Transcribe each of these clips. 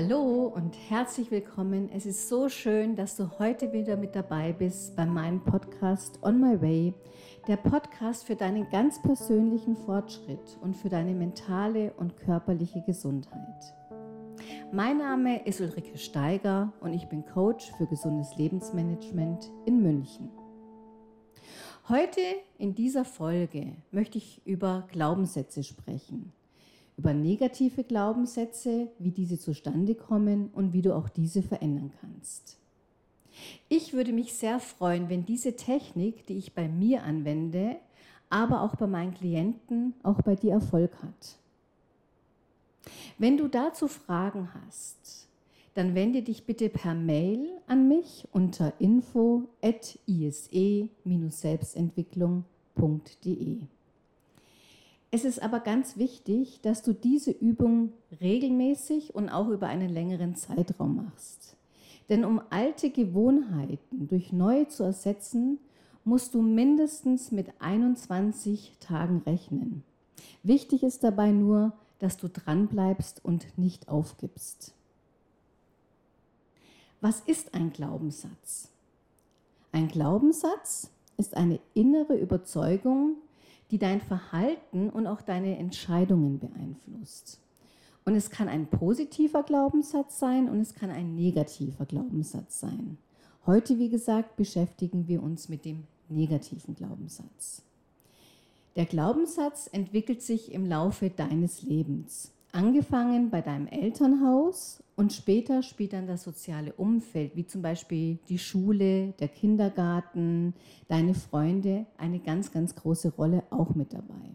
Hallo und herzlich willkommen. Es ist so schön, dass du heute wieder mit dabei bist bei meinem Podcast On My Way, der Podcast für deinen ganz persönlichen Fortschritt und für deine mentale und körperliche Gesundheit. Mein Name ist Ulrike Steiger und ich bin Coach für gesundes Lebensmanagement in München. Heute in dieser Folge möchte ich über Glaubenssätze sprechen über negative Glaubenssätze, wie diese zustande kommen und wie du auch diese verändern kannst. Ich würde mich sehr freuen, wenn diese Technik, die ich bei mir anwende, aber auch bei meinen Klienten, auch bei dir Erfolg hat. Wenn du dazu Fragen hast, dann wende dich bitte per Mail an mich unter info@ise-selbstentwicklung.de. Es ist aber ganz wichtig, dass du diese Übung regelmäßig und auch über einen längeren Zeitraum machst. Denn um alte Gewohnheiten durch neue zu ersetzen, musst du mindestens mit 21 Tagen rechnen. Wichtig ist dabei nur, dass du dranbleibst und nicht aufgibst. Was ist ein Glaubenssatz? Ein Glaubenssatz ist eine innere Überzeugung, die dein Verhalten und auch deine Entscheidungen beeinflusst. Und es kann ein positiver Glaubenssatz sein und es kann ein negativer Glaubenssatz sein. Heute, wie gesagt, beschäftigen wir uns mit dem negativen Glaubenssatz. Der Glaubenssatz entwickelt sich im Laufe deines Lebens. Angefangen bei deinem Elternhaus und später spielt dann das soziale Umfeld, wie zum Beispiel die Schule, der Kindergarten, deine Freunde, eine ganz, ganz große Rolle auch mit dabei.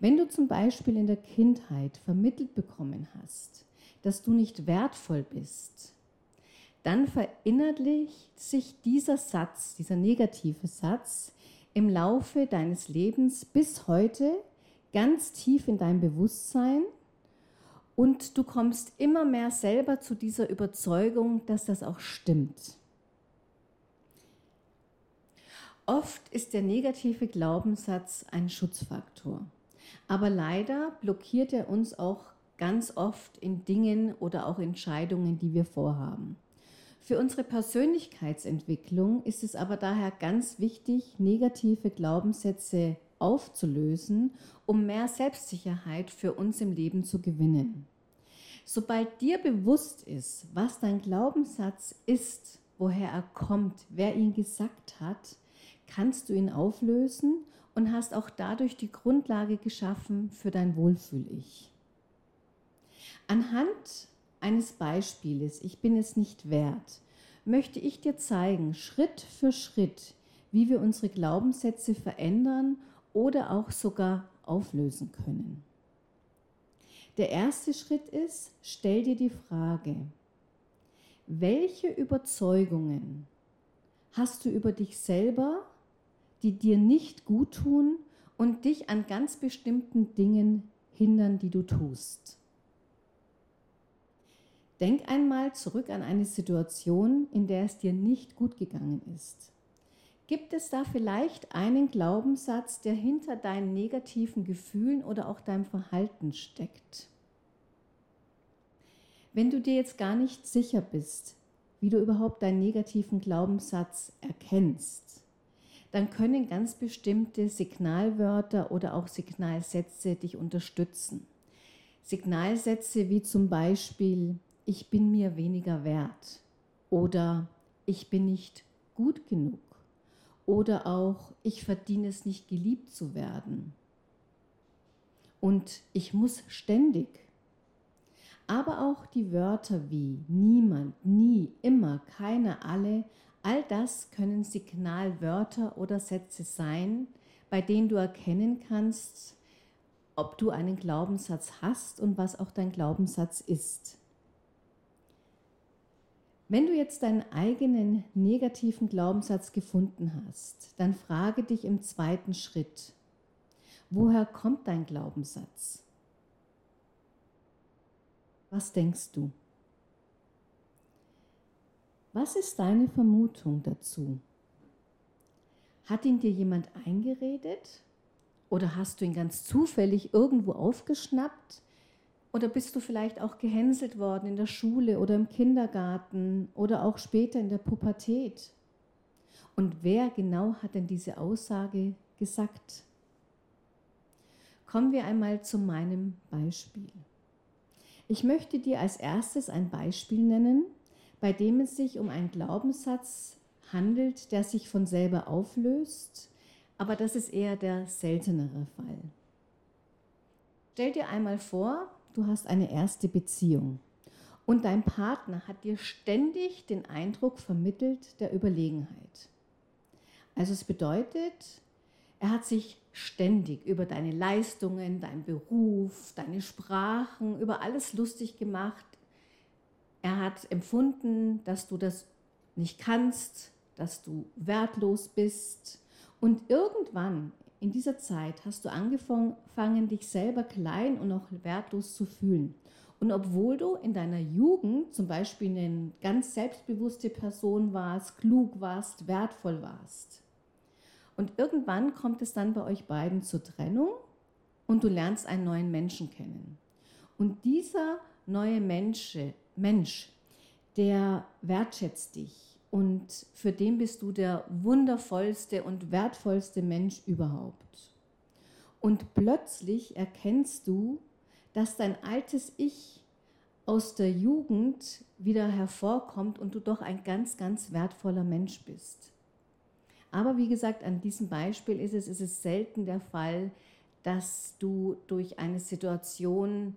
Wenn du zum Beispiel in der Kindheit vermittelt bekommen hast, dass du nicht wertvoll bist, dann verinnerlicht sich dieser Satz, dieser negative Satz im Laufe deines Lebens bis heute ganz tief in dein Bewusstsein und du kommst immer mehr selber zu dieser Überzeugung, dass das auch stimmt. Oft ist der negative Glaubenssatz ein Schutzfaktor, aber leider blockiert er uns auch ganz oft in Dingen oder auch Entscheidungen, die wir vorhaben. Für unsere Persönlichkeitsentwicklung ist es aber daher ganz wichtig, negative Glaubenssätze aufzulösen, um mehr Selbstsicherheit für uns im Leben zu gewinnen. Sobald dir bewusst ist, was dein Glaubenssatz ist, woher er kommt, wer ihn gesagt hat, kannst du ihn auflösen und hast auch dadurch die Grundlage geschaffen für dein Wohlfühl-Ich. Anhand eines Beispieles, ich bin es nicht wert, möchte ich dir zeigen, Schritt für Schritt, wie wir unsere Glaubenssätze verändern oder auch sogar auflösen können. Der erste Schritt ist, stell dir die Frage, welche Überzeugungen hast du über dich selber, die dir nicht gut tun und dich an ganz bestimmten Dingen hindern, die du tust? Denk einmal zurück an eine Situation, in der es dir nicht gut gegangen ist. Gibt es da vielleicht einen Glaubenssatz, der hinter deinen negativen Gefühlen oder auch deinem Verhalten steckt? Wenn du dir jetzt gar nicht sicher bist, wie du überhaupt deinen negativen Glaubenssatz erkennst, dann können ganz bestimmte Signalwörter oder auch Signalsätze dich unterstützen. Signalsätze wie zum Beispiel, ich bin mir weniger wert oder ich bin nicht gut genug oder auch ich verdiene es nicht geliebt zu werden. Und ich muss ständig. Aber auch die Wörter wie niemand, nie, immer, keiner, alle, all das können Signalwörter oder Sätze sein, bei denen du erkennen kannst, ob du einen Glaubenssatz hast und was auch dein Glaubenssatz ist. Wenn du jetzt deinen eigenen negativen Glaubenssatz gefunden hast, dann frage dich im zweiten Schritt, woher kommt dein Glaubenssatz? Was denkst du? Was ist deine Vermutung dazu? Hat ihn dir jemand eingeredet? Oder hast du ihn ganz zufällig irgendwo aufgeschnappt? Oder bist du vielleicht auch gehänselt worden in der Schule oder im Kindergarten oder auch später in der Pubertät? Und wer genau hat denn diese Aussage gesagt? Kommen wir einmal zu meinem Beispiel. Ich möchte dir als erstes ein Beispiel nennen, bei dem es sich um einen Glaubenssatz handelt, der sich von selber auflöst, aber das ist eher der seltenere Fall. Stell dir einmal vor, du hast eine erste Beziehung und dein Partner hat dir ständig den Eindruck vermittelt der Überlegenheit. Also es bedeutet, er hat sich ständig über deine Leistungen, deinen Beruf, deine Sprachen, über alles lustig gemacht. Er hat empfunden, dass du das nicht kannst, dass du wertlos bist. Und irgendwann in dieser Zeit hast du angefangen, dich selber klein und auch wertlos zu fühlen. Und obwohl du in deiner Jugend zum Beispiel eine ganz selbstbewusste Person warst, klug warst, wertvoll warst. Und irgendwann kommt es dann bei euch beiden zur Trennung und du lernst einen neuen Menschen kennen. Und dieser neue Mensch, Mensch, der wertschätzt dich, und für den bist du der wundervollste und wertvollste Mensch überhaupt. Und plötzlich erkennst du, dass dein altes Ich aus der Jugend wieder hervorkommt und du doch ein ganz, ganz wertvoller Mensch bist. Aber wie gesagt, an diesem Beispiel ist es, ist es selten der Fall, dass du durch eine Situation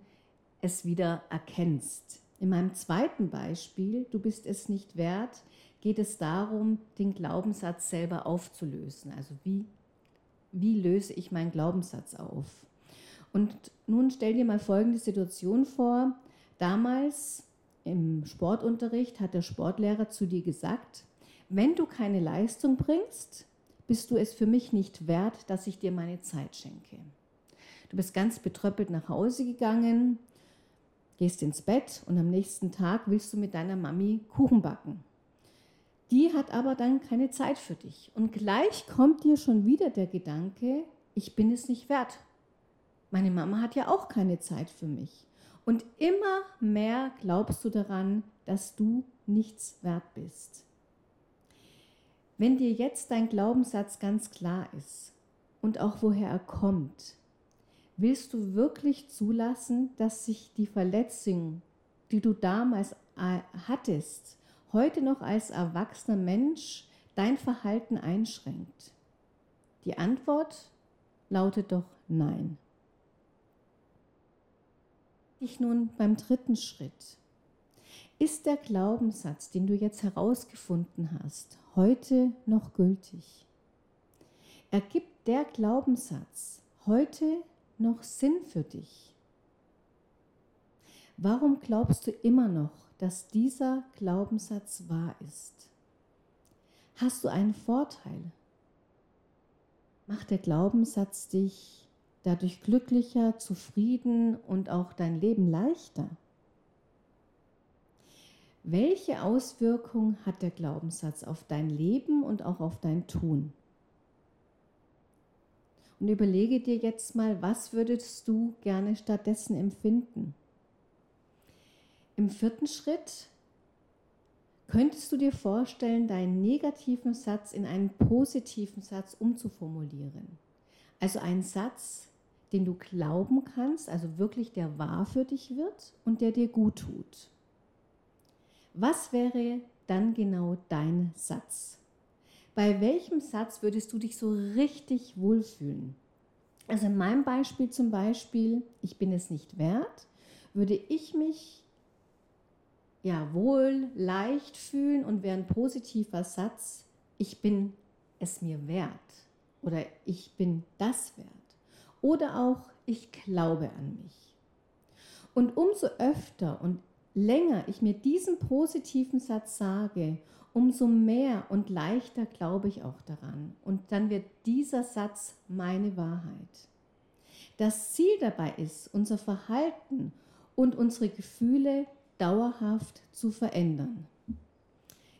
es wieder erkennst. In meinem zweiten Beispiel, du bist es nicht wert, geht es darum, den Glaubenssatz selber aufzulösen. Also wie, wie löse ich meinen Glaubenssatz auf? Und nun stell dir mal folgende Situation vor. Damals im Sportunterricht hat der Sportlehrer zu dir gesagt, wenn du keine Leistung bringst, bist du es für mich nicht wert, dass ich dir meine Zeit schenke. Du bist ganz betröppelt nach Hause gegangen, gehst ins Bett und am nächsten Tag willst du mit deiner Mami Kuchen backen. Die hat aber dann keine Zeit für dich. Und gleich kommt dir schon wieder der Gedanke, ich bin es nicht wert. Meine Mama hat ja auch keine Zeit für mich. Und immer mehr glaubst du daran, dass du nichts wert bist. Wenn dir jetzt dein Glaubenssatz ganz klar ist und auch woher er kommt, willst du wirklich zulassen, dass sich die Verletzung, die du damals äh, hattest, heute noch als erwachsener Mensch dein Verhalten einschränkt? Die Antwort lautet doch nein. Ich nun beim dritten Schritt. Ist der Glaubenssatz, den du jetzt herausgefunden hast, heute noch gültig? Ergibt der Glaubenssatz heute noch Sinn für dich? Warum glaubst du immer noch, dass dieser Glaubenssatz wahr ist? Hast du einen Vorteil? Macht der Glaubenssatz dich dadurch glücklicher, zufrieden und auch dein Leben leichter? Welche Auswirkung hat der Glaubenssatz auf dein Leben und auch auf dein Tun? Und überlege dir jetzt mal, was würdest du gerne stattdessen empfinden? Im vierten Schritt könntest du dir vorstellen, deinen negativen Satz in einen positiven Satz umzuformulieren. Also einen Satz, den du glauben kannst, also wirklich der wahr für dich wird und der dir gut tut. Was wäre dann genau dein Satz? Bei welchem Satz würdest du dich so richtig wohlfühlen? Also in meinem Beispiel zum Beispiel, ich bin es nicht wert, würde ich mich ja, wohl, leicht fühlen und wäre ein positiver Satz, ich bin es mir wert oder ich bin das wert oder auch ich glaube an mich. Und umso öfter und länger ich mir diesen positiven Satz sage, umso mehr und leichter glaube ich auch daran. Und dann wird dieser Satz meine Wahrheit. Das Ziel dabei ist, unser Verhalten und unsere Gefühle dauerhaft zu verändern.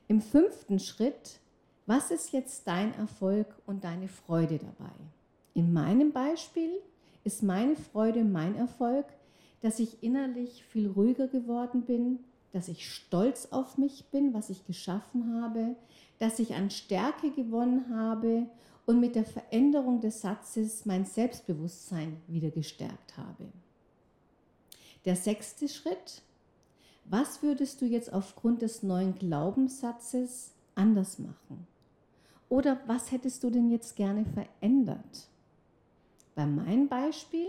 Im fünften Schritt, was ist jetzt dein Erfolg und deine Freude dabei? In meinem Beispiel ist meine Freude, mein Erfolg, dass ich innerlich viel ruhiger geworden bin, dass ich stolz auf mich bin, was ich geschaffen habe, dass ich an Stärke gewonnen habe und mit der Veränderung des Satzes mein Selbstbewusstsein wieder gestärkt habe. Der sechste Schritt, was würdest du jetzt aufgrund des neuen Glaubenssatzes anders machen? Oder was hättest du denn jetzt gerne verändert? Bei meinem Beispiel,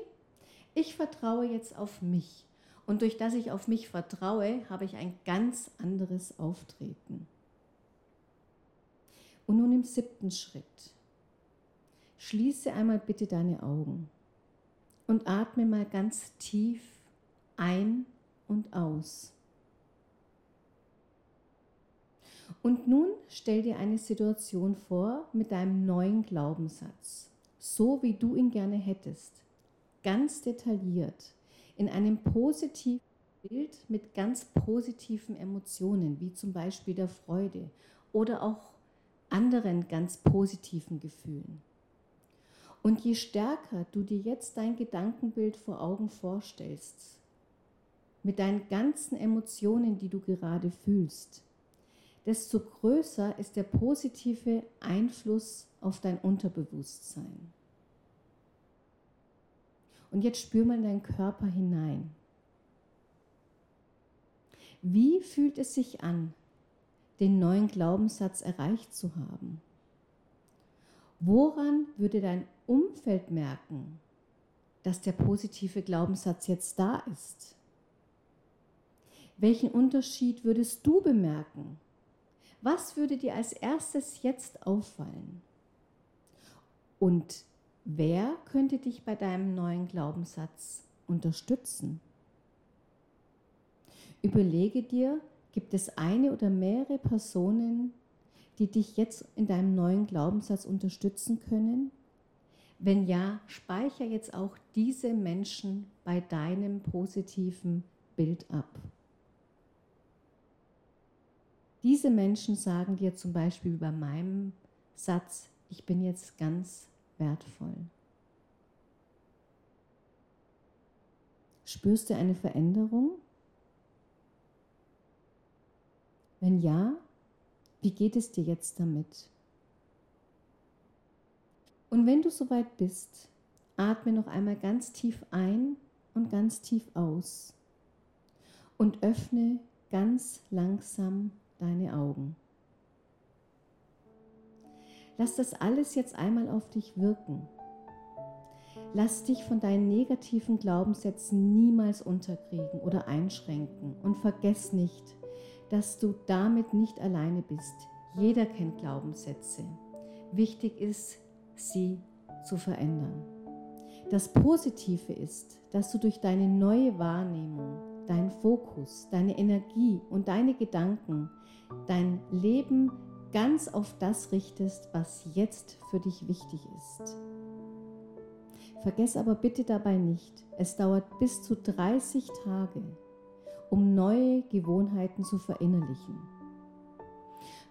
ich vertraue jetzt auf mich. Und durch das ich auf mich vertraue, habe ich ein ganz anderes Auftreten. Und nun im siebten Schritt. Schließe einmal bitte deine Augen und atme mal ganz tief ein und aus. Und nun stell dir eine Situation vor mit deinem neuen Glaubenssatz, so wie du ihn gerne hättest, ganz detailliert, in einem positiven Bild mit ganz positiven Emotionen, wie zum Beispiel der Freude oder auch anderen ganz positiven Gefühlen. Und je stärker du dir jetzt dein Gedankenbild vor Augen vorstellst, mit deinen ganzen Emotionen, die du gerade fühlst, desto größer ist der positive Einfluss auf dein Unterbewusstsein. Und jetzt spür mal in deinen Körper hinein. Wie fühlt es sich an, den neuen Glaubenssatz erreicht zu haben? Woran würde dein Umfeld merken, dass der positive Glaubenssatz jetzt da ist? Welchen Unterschied würdest du bemerken? Was würde dir als erstes jetzt auffallen? Und wer könnte dich bei deinem neuen Glaubenssatz unterstützen? Überlege dir, gibt es eine oder mehrere Personen, die dich jetzt in deinem neuen Glaubenssatz unterstützen können? Wenn ja, speichere jetzt auch diese Menschen bei deinem positiven Bild ab. Diese Menschen sagen dir zum Beispiel bei meinem Satz, ich bin jetzt ganz wertvoll. Spürst du eine Veränderung? Wenn ja, wie geht es dir jetzt damit? Und wenn du soweit bist, atme noch einmal ganz tief ein und ganz tief aus und öffne ganz langsam deine Augen. Lass das alles jetzt einmal auf dich wirken. Lass dich von deinen negativen Glaubenssätzen niemals unterkriegen oder einschränken und vergess nicht, dass du damit nicht alleine bist. Jeder kennt Glaubenssätze. Wichtig ist, sie zu verändern. Das Positive ist, dass du durch deine neue Wahrnehmung, dein Fokus, deine Energie und deine Gedanken dein Leben ganz auf das richtest, was jetzt für dich wichtig ist. Vergess aber bitte dabei nicht, es dauert bis zu 30 Tage, um neue Gewohnheiten zu verinnerlichen.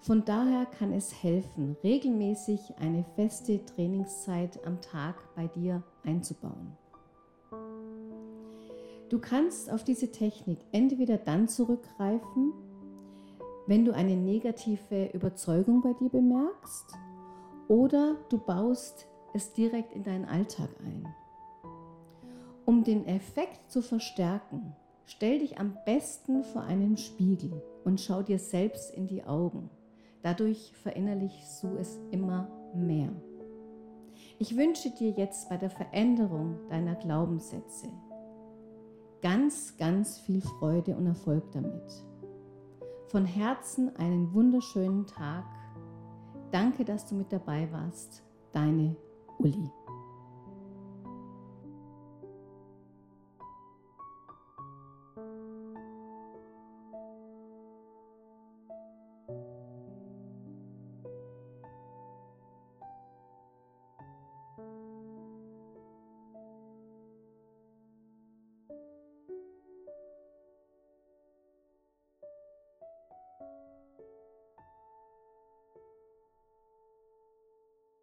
Von daher kann es helfen, regelmäßig eine feste Trainingszeit am Tag bei dir einzubauen. Du kannst auf diese Technik entweder dann zurückgreifen, wenn du eine negative Überzeugung bei dir bemerkst, oder du baust es direkt in deinen Alltag ein. Um den Effekt zu verstärken, Stell dich am besten vor einen Spiegel und schau dir selbst in die Augen. Dadurch verinnerlichst du es immer mehr. Ich wünsche dir jetzt bei der Veränderung deiner Glaubenssätze ganz, ganz viel Freude und Erfolg damit. Von Herzen einen wunderschönen Tag. Danke, dass du mit dabei warst. Deine Uli.